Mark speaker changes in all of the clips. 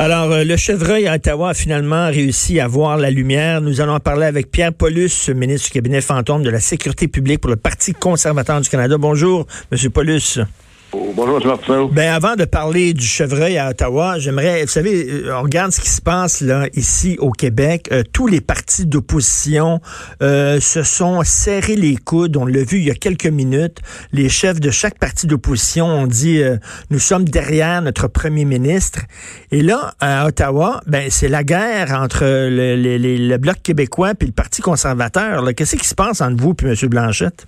Speaker 1: Alors, euh, le chevreuil à Ottawa a finalement réussi à voir la lumière. Nous allons en parler avec Pierre Paulus, ministre du cabinet fantôme de la Sécurité publique pour le Parti conservateur du Canada. Bonjour, Monsieur Paulus.
Speaker 2: Bonjour, M.
Speaker 1: Ben, avant de parler du chevreuil à Ottawa, j'aimerais, vous savez, euh, on regarde ce qui se passe là, ici au Québec. Euh, tous les partis d'opposition euh, se sont serrés les coudes. On l'a vu il y a quelques minutes. Les chefs de chaque parti d'opposition ont dit nous sommes derrière notre premier ministre. Et là, à Ottawa, ben c'est la guerre entre le, le, Bloc québécois et le Parti conservateur. Qu'est-ce qui se passe entre vous et M. Blanchette?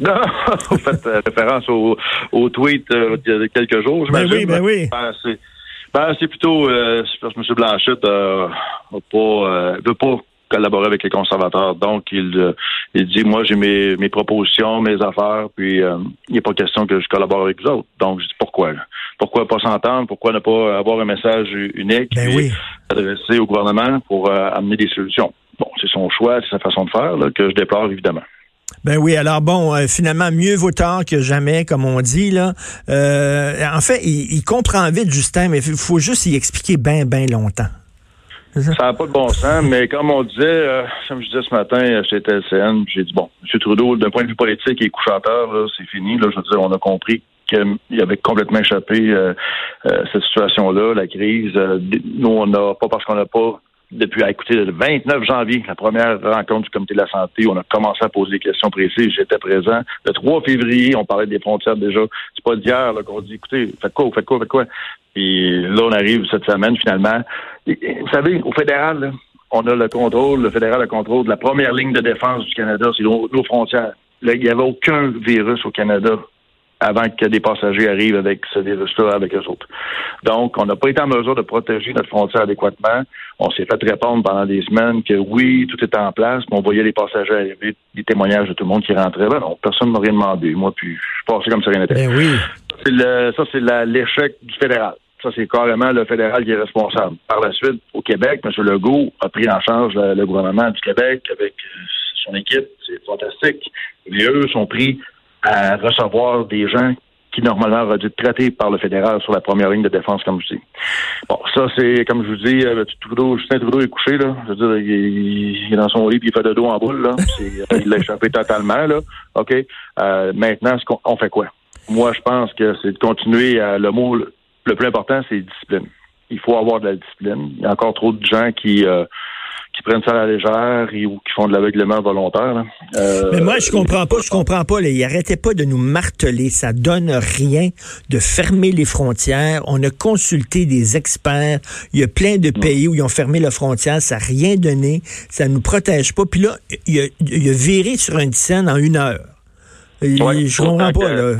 Speaker 2: Non, vous faites euh, référence au, au tweet euh, il y a quelques jours,
Speaker 1: ben oui, ben oui.
Speaker 2: Ben, c'est, ben, c'est plutôt euh, parce que M. Blanchette euh, pas, veut pas collaborer avec les conservateurs. Donc, il, il dit, moi, j'ai mes, mes propositions, mes affaires, puis il n'est pas question que je collabore avec vous autres. Donc, je dis, pourquoi? Pourquoi pas s'entendre? Pourquoi ne pas avoir un message unique
Speaker 1: ben oui.
Speaker 2: adressé au gouvernement pour amener des solutions? Bon, c'est son choix, c'est sa façon de faire là, que je déplore, évidemment.
Speaker 1: Ben oui, alors bon, euh, finalement, mieux vaut tard que jamais, comme on dit. là. Euh, en fait, il, comprend vite, Justin, mais il faut juste y expliquer bien, bien longtemps.
Speaker 2: Ça? N'a pas de bon sens, mais comme on disait, euh, comme je disais ce matin chez TLCN, j'ai dit, bon, M. Trudeau, d'un point de vue politique et couchateur, c'est fini. Là, je veux dire, on a compris qu'il avait complètement échappé cette situation-là, la crise. nous, on n'a pas parce qu'on n'a pas depuis, à écouter, le 29 janvier, la première rencontre du comité de la santé, on a commencé à poser des questions précises. J'étais présent. Le 3 février, on parlait des frontières déjà. C'est pas d'hier qu'on dit, écoutez, faites quoi, faites quoi, faites quoi. Puis là, on arrive cette semaine, finalement. vous savez, au fédéral, on a le contrôle, le fédéral a le contrôle de la première ligne de défense du Canada, c'est nos, frontières. Là, il n'y avait aucun virus au Canada avant que des passagers arrivent avec ce virus-là avec eux autres. Donc, on n'a pas été en mesure de protéger notre frontière adéquatement. On s'est fait répondre pendant des semaines que oui, tout était en place, mais on voyait les passagers arriver, des témoignages de tout le monde qui rentrait. Ben non, personne ne m'a rien demandé. Moi, puis je suis passé comme ça rien n'était.
Speaker 1: Ben
Speaker 2: ça, c'est l'échec du fédéral. Ça, c'est carrément le fédéral qui est responsable. Par la suite, au Québec, M. Legault a pris en charge le, gouvernement du Québec avec euh, son équipe. C'est fantastique. Mais eux sont pris à recevoir des gens qui normalement auraient dû être traités par le fédéral sur la première ligne de défense, comme je dis. Bon, ça, c'est, comme je vous dis, euh, Trudeau, Justin Trudeau est couché, là. Je veux dire, il, est dans son lit puis il fait de dos en boule, là. Euh, il l'a échappé totalement, là. OK? Euh, maintenant, ce on fait quoi? Moi, je pense que c'est de continuer à, le mot le plus important, c'est discipline. Il faut avoir de la discipline. Il y a encore trop de gens qui qui prennent ça à la légère ou qui font de l'aveuglement volontaire.
Speaker 1: Euh, Mais moi, je comprends pas, je comprends pas. Là, il arrêtait pas de nous marteler. Ça donne rien de fermer les frontières. On a consulté des experts. Il y a plein de pays où ils ont fermé la frontière. Ça n'a rien donné. Ça nous protège pas. Puis là, il a, il a viré sur une scène en une heure. Ouais, je comprends pas. Là.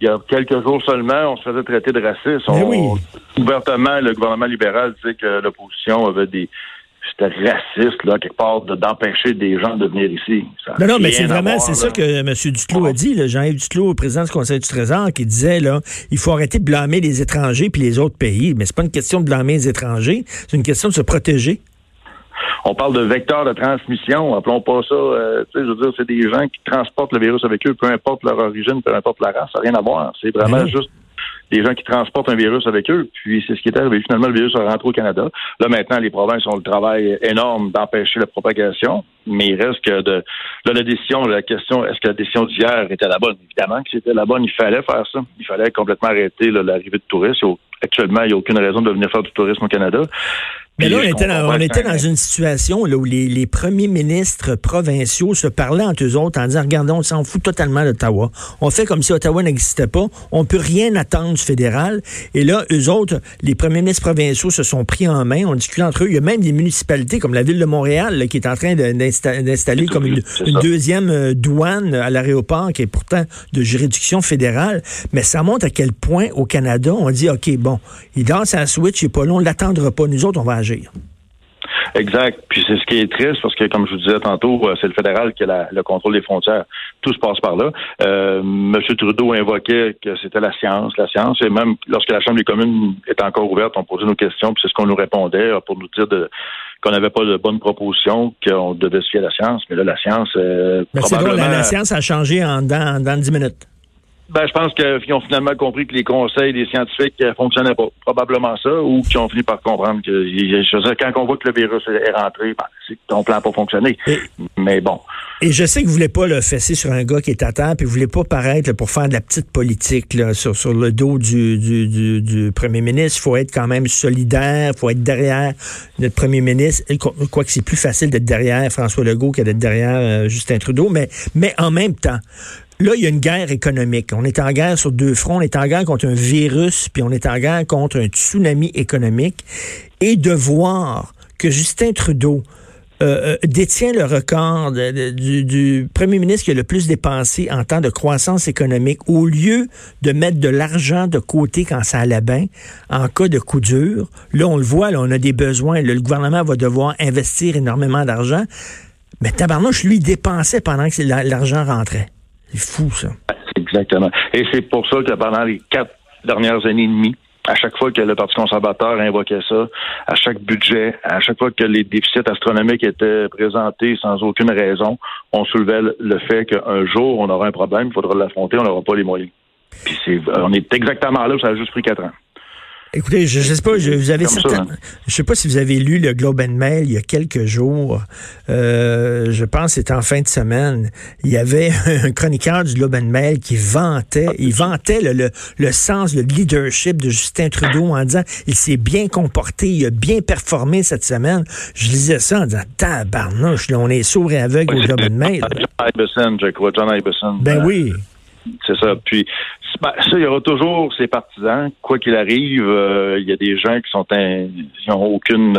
Speaker 2: Il y a quelques jours seulement, on se faisait traiter de raciste. On, Ouvertement, le gouvernement libéral disait que l'opposition avait des c'était raciste, là, quelque part, d'empêcher des gens de venir ici.
Speaker 1: non, non, mais c'est vraiment, c'est ça que M. Duclos a dit, Jean-Yves Duclos, président du Conseil du Trésor, qui disait, là, il faut arrêter de blâmer les étrangers puis les autres pays. Mais c'est pas une question de blâmer les étrangers, c'est une question de se protéger.
Speaker 2: On parle de vecteurs de transmission, appelons pas ça, euh, je veux dire, c'est des gens qui transportent le virus avec eux, peu importe leur origine, peu importe la race, ça n'a rien à voir. C'est vraiment juste des gens qui transportent un virus avec eux. Puis c'est ce qui est arrivé. Finalement, le virus a rentré au Canada. Là, maintenant, les provinces ont le travail énorme d'empêcher la propagation. Mais il reste que de là, la décision, la question, est-ce que la décision d'hier était la bonne? Évidemment que c'était la bonne. Il fallait faire ça. Il fallait complètement arrêter l'arrivée de touristes. Actuellement, il n'y a aucune raison de venir faire du tourisme au Canada.
Speaker 1: Mais là, on était, dans, on était dans une situation là, où les, les premiers ministres provinciaux se parlaient entre eux autres en disant, regardez, on s'en fout totalement d'Ottawa. On fait comme si Ottawa n'existait pas. On peut rien attendre du fédéral. Et là, eux autres, les premiers ministres provinciaux se sont pris en main. On discute entre eux. Il y a même des municipalités comme la ville de Montréal là, qui est en train d'installer comme une, deuxième euh, douane à l'aéroport qui est pourtant de juridiction fédérale. Mais ça montre à quel point au Canada, on dit, OK, bon, il danse à la switch, il est pas long, on l'attendra pas. Nous autres, on va agir.
Speaker 2: Exact. Puis c'est ce qui est triste parce que, comme je vous disais tantôt, euh, c'est le fédéral qui a la- le contrôle des frontières. Tout se passe par là. Euh, M. Trudeau invoquait que c'était la science, la science. Et même lorsque la Chambre des communes était encore ouverte, on posait nos questions, puis c'est ce qu'on nous répondait euh, pour nous dire de, qu'on n'avait pas de bonnes propositions, qu'on devait se fier à la science. Mais là, la science, euh,
Speaker 1: Mais c'est drôle, la,
Speaker 2: probablement...
Speaker 1: la science a changé en dans, dans 10 minutes.
Speaker 2: Ben, je pense qu'ils ont finalement compris que les conseils des scientifiques ne fonctionnaient pas. Probablement ça, ou qu'ils ont fini par comprendre que, je veux dire, quand on voit que le virus est rentré, ben, c'est que ton plan n'a pas fonctionné.
Speaker 1: Et-
Speaker 2: Mais bon.
Speaker 1: Et je sais que vous voulez pas le fesser sur un gars qui est à terre, puis vous voulez pas paraître là, pour faire de la petite politique là, sur, sur le dos du, du, du, du premier ministre. Il faut être quand même solidaire, il faut être derrière notre premier ministre. Quoique c'est plus facile d'être derrière François Legault que d'être derrière euh, Justin Trudeau, mais, mais en même temps, Là, il y a une guerre économique. On est en guerre sur deux fronts. On est en guerre contre un virus, puis on est en guerre contre un tsunami économique. Et de voir que Justin Trudeau euh, euh, détient le record du, premier ministre qui a le plus dépensé en temps de croissance économique, au lieu de mettre de l'argent de côté quand ça allait bien, en cas de coup dur, là, on le voit, là, on a des besoins. le gouvernement va devoir investir énormément d'argent. Mais tabarnouche, lui, dépensait pendant que la- l'argent rentrait. C'est fou, ça.
Speaker 2: Exactement. Et c'est pour ça que pendant les quatre dernières années et demie, à chaque fois que le Parti conservateur invoquait ça, à chaque budget, à chaque fois que les déficits astronomiques étaient présentés sans aucune raison, on soulevait le- fait qu'un jour, on aura un problème, il faudra l'affronter, on n'aura pas les moyens. Puis c'est, on est exactement là, ça a juste pris quatre ans.
Speaker 1: Écoutez, je, je sais pas, je, vous avez
Speaker 2: ça, hein.
Speaker 1: je sais pas si vous avez lu le Globe and Mail il y a quelques jours. Euh, je pense que c'était en fin de semaine. Il y avait un chroniqueur du Globe and Mail qui vantait, il vantait le, le, le sens, le leadership de Justin Trudeau en disant il s'est bien comporté, il a bien performé cette semaine. Je lisais ça en disant tabarnouche, là, on est sourd et aveugle au Globe and Mail.
Speaker 2: John Ibeson, je crois, John Ibeson.
Speaker 1: Ben
Speaker 2: Euh,
Speaker 1: oui.
Speaker 2: C'est ça. Puis ben, ça, il y aura toujours ses partisans. Quoi qu'il arrive, euh, il y a des gens qui sont un, qui ont aucune,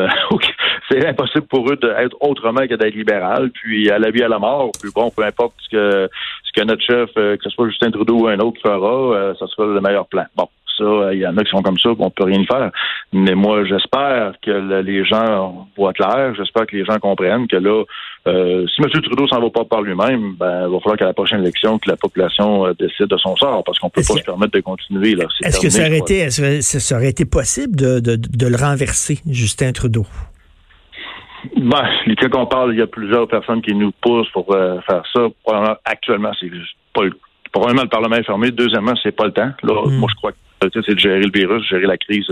Speaker 2: c'est impossible pour eux d'être autrement que d'être libéral. Puis à la vie à la mort. Puis bon, peu importe ce que ce que notre chef, euh, que ce soit Justin Trudeau ou un autre fera, euh, ça sera le meilleur plan. Bon. Ça, il y en a qui sont comme ça, on peut rien y faire. Mais moi, j'espère que le- les gens voient clair. J'espère que les gens comprennent que là, euh, si M. Trudeau s'en va pas par lui-même, ben, il va falloir qu'à la prochaine élection, que la population euh, décide de son sort, parce qu'on peut pas
Speaker 1: que-
Speaker 2: se permettre de continuer.
Speaker 1: Est-ce que ça aurait, été, ça- aurait été possible de, de, de le renverser, Justin Trudeau?
Speaker 2: Ben, les cas qu'on parle, il y a plusieurs personnes qui nous poussent pour euh, faire ça. Probablement, actuellement, c'est juste pas le Probablement, le Parlement est fermé. Deuxièmement, c'est pas le temps. Là,
Speaker 1: Mm.
Speaker 2: moi, je crois que c'est de gérer le virus, gérer la crise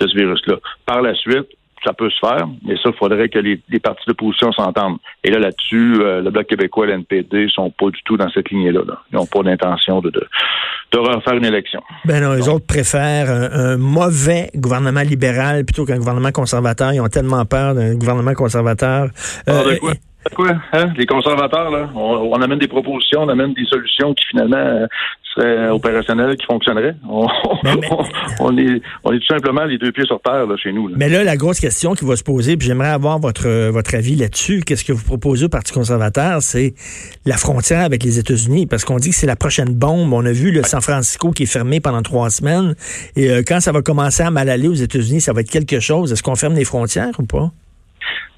Speaker 2: de ce virus-là. Par la suite, ça peut se faire, mais ça, il faudrait que les, les partis d'opposition s'entendent. Et là, là-dessus, euh, le Bloc québécois et l'NPD sont pas du tout dans cette lignée-là. là. Ils n'ont pas d'intention de, de, de refaire une élection.
Speaker 1: Ben non, les autres préfèrent un, un mauvais gouvernement libéral plutôt qu'un gouvernement conservateur. Ils ont tellement peur d'un gouvernement conservateur.
Speaker 2: De
Speaker 1: Euh,
Speaker 2: quoi? Quoi? Hein? Les conservateurs, là, on, on amène des propositions, on amène des solutions qui finalement euh, seraient opérationnelles, qui fonctionneraient. On,
Speaker 1: Mais- mais-
Speaker 2: on- on est, on est tout simplement les deux pieds sur terre là, chez nous. là.
Speaker 1: mais là, la grosse question qui va se poser, puis j'aimerais avoir votre, votre avis là-dessus, qu'est-ce que vous proposez au Parti conservateur, c'est la frontière avec les États-Unis, parce qu'on dit que c'est la prochaine bombe. On a vu le San Francisco qui est fermé pendant trois semaines, et euh, quand ça va commencer à mal aller aux États-Unis, ça va être quelque chose. Est-ce qu'on ferme les frontières ou pas?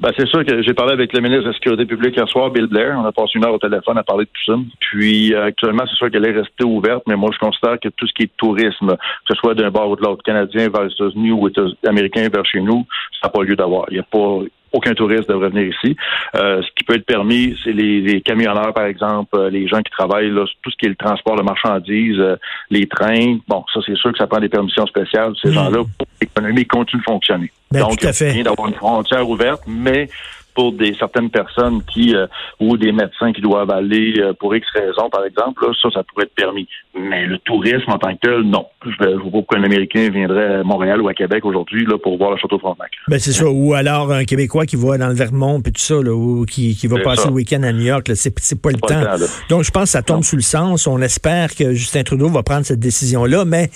Speaker 2: Ben, c'est sûr que j'ai parlé avec le ministre de la Sécurité publique hier soir, Bill Blair. On a passé une heure au téléphone à parler de tout ça. Puis euh, actuellement, c'est sûr qu'elle est restée ouverte, mais moi, je considère que tout ce qui est tourisme, que ce soit d'un bord ou de l'autre, canadien vers les États-Unis ou américain vers chez nous, ça n'a pas lieu d'avoir. Il n'y a pas aucun touriste devrait venir ici. Euh, ce qui peut être permis, c'est les, les camionneurs, par exemple, euh, les gens qui travaillent, là, tout ce qui est le transport de marchandises, euh, les trains. Bon, ça, c'est sûr que ça prend des permissions spéciales. Ces
Speaker 1: Mhm.
Speaker 2: gens-là, pour que l'économie continue de fonctionner.
Speaker 1: Ben,
Speaker 2: Donc,
Speaker 1: tout à fait.
Speaker 2: bien d'avoir une frontière ouverte, mais pour des certaines personnes qui euh, ou des médecins qui doivent aller euh, pour X raisons, par exemple, là, ça, ça pourrait être permis. Mais le tourisme en tant que tel, non. Je ne vois pas pourquoi un Américain viendrait à Montréal ou à Québec aujourd'hui là pour voir le château Frontenac.
Speaker 1: Ben c'est ça. Ou alors un Québécois qui va dans le Vermont puis tout ça, là, ou qui, qui va passer le week-end à New York. C'est, c'est pas le temps. Donc je pense que ça tombe sous le sens. On espère que Justin Trudeau va prendre cette décision-là, mais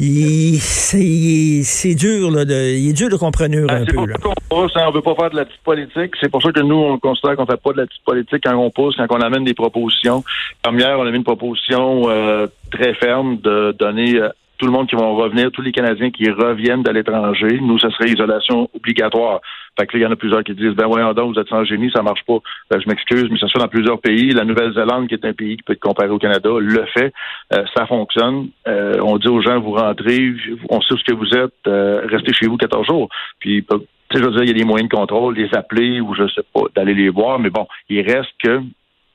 Speaker 1: c'est dur, là, de, il est dur de comprendre un peu.
Speaker 2: On ne veut pas faire de la petite politique. C'est pour ça que nous, on considère qu'on ne fait pas de la petite politique quand on pousse, quand on amène des propositions. Comme hier, on a mis une proposition euh, très ferme de donner euh, tout le monde qui vont revenir, tous les Canadiens qui reviennent de l'étranger. Nous, ce serait isolation obligatoire. Fait que il y en a plusieurs qui disent, ben voyons donc, vous êtes sans génie, ça marche pas. Ben, je m'excuse, mais ça se fait dans plusieurs pays. La Nouvelle-Zélande, qui est un pays qui peut être comparé au Canada, le fait. Euh, ça fonctionne. Euh, on dit aux gens, vous rentrez, on sait où ce que vous êtes, euh, restez chez vous 14 jours. Puis, tu sais, je veux dire, il y a des moyens de contrôle, les appeler ou je sais pas, d'aller les voir, mais bon, il reste que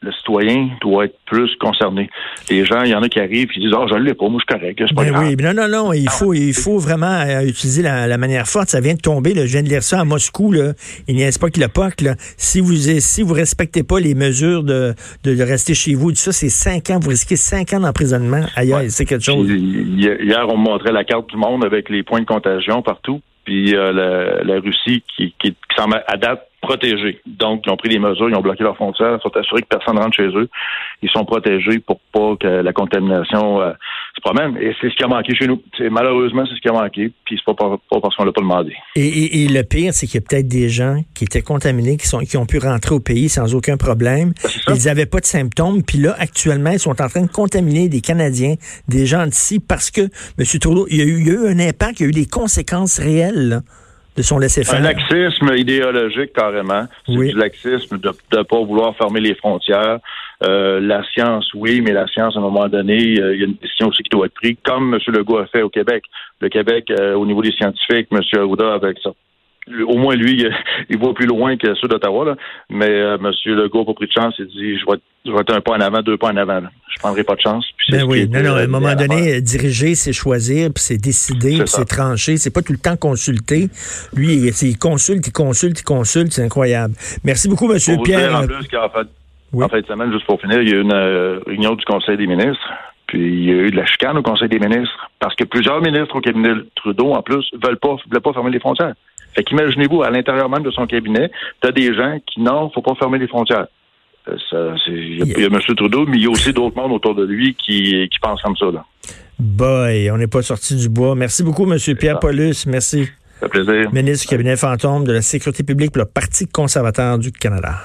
Speaker 2: le citoyen doit être plus concerné. Les gens, il y en a qui arrivent et disent Ah, oh, je ne l'ai pas, moi je suis correct, c'est pas ben grave. Oui,
Speaker 1: non, non, non, il faut, il faut vraiment euh, utiliser la, manière forte. Ça vient de tomber, là. je viens de lire ça à Moscou, là. il n'y a pas que le POC. Là. Si vous si vous respectez pas les mesures de, de, rester chez vous, ça, c'est cinq ans, vous risquez cinq ans d'emprisonnement. Ailleurs, c'est quelque chose.
Speaker 2: Hier, on montrait la carte du monde avec les points de contagion partout puis euh, la, Russie qui, qui, qui semble à date protégés. Donc, ils ont pris des mesures, ils ont bloqué leurs frontières, sont assurés que personne ne rentre chez eux. Ils sont protégés pour pas que la contamination euh, se promène. Et c'est ce qui a manqué chez nous. C'est, malheureusement, c'est ce qui a manqué, puis c'est pas, pas parce qu'on l'a pas demandé.
Speaker 1: Et, le pire, c'est qu'il y a peut-être des gens qui étaient contaminés, qui, sont, qui ont pu rentrer au pays sans aucun problème. Ben, ils n'avaient pas de symptômes, puis là, actuellement, ils sont en train de contaminer des Canadiens, des gens d'ici, parce que, M. Trudeau, il y, a eu, il y a eu un impact, il y a eu des conséquences réelles. Là de son laisser-faire.
Speaker 2: Un laxisme idéologique, carrément. C'est du laxisme de ne pas vouloir fermer les frontières. Euh, la science, oui, mais la science, à un moment donné, euh, il y a une décision aussi qui doit être prise, comme M. Legault a fait au Québec. Le Québec, euh, au niveau des scientifiques, M. Arruda, avec ça, au moins lui, il voit plus loin que ceux d'Ottawa. Mais euh, M. Legault n'a pas pris de chance. Il dit je vais, je vais être un pas en avant, deux pas en avant. Là. Je prendrai pas de chance.
Speaker 1: ben oui, non, non, à un moment donné, diriger, c'est choisir, puis c'est décider, puis c'est trancher. C'est pas tout le temps consulter. Lui, il, consulte, il consulte, il consulte. C'est incroyable. Merci beaucoup, M. Pierre.
Speaker 2: en plus qu'en fait, en fait de semaine, juste pour finir, il y a eu une euh, réunion du Conseil des ministres. Puis il y a eu de la chicane au Conseil des ministres parce que plusieurs ministres au cabinet Trudeau, en plus, veulent pas, veulent pas fermer les frontières. Fait qu'imaginez-vous, à l'intérieur même de son cabinet, tu as des gens qui, non, faut pas fermer les frontières. Euh, il y, a M. Trudeau, mais il y a aussi d'autres mondes autour de lui qui, qui pensent comme ça. Là.
Speaker 1: Boy, on n'est pas sorti du bois. Merci beaucoup, M. Pierre Paulus. Merci.
Speaker 2: Ça fait plaisir.
Speaker 1: Ministre du cabinet fantôme de la Sécurité publique pour le Parti conservateur du Canada.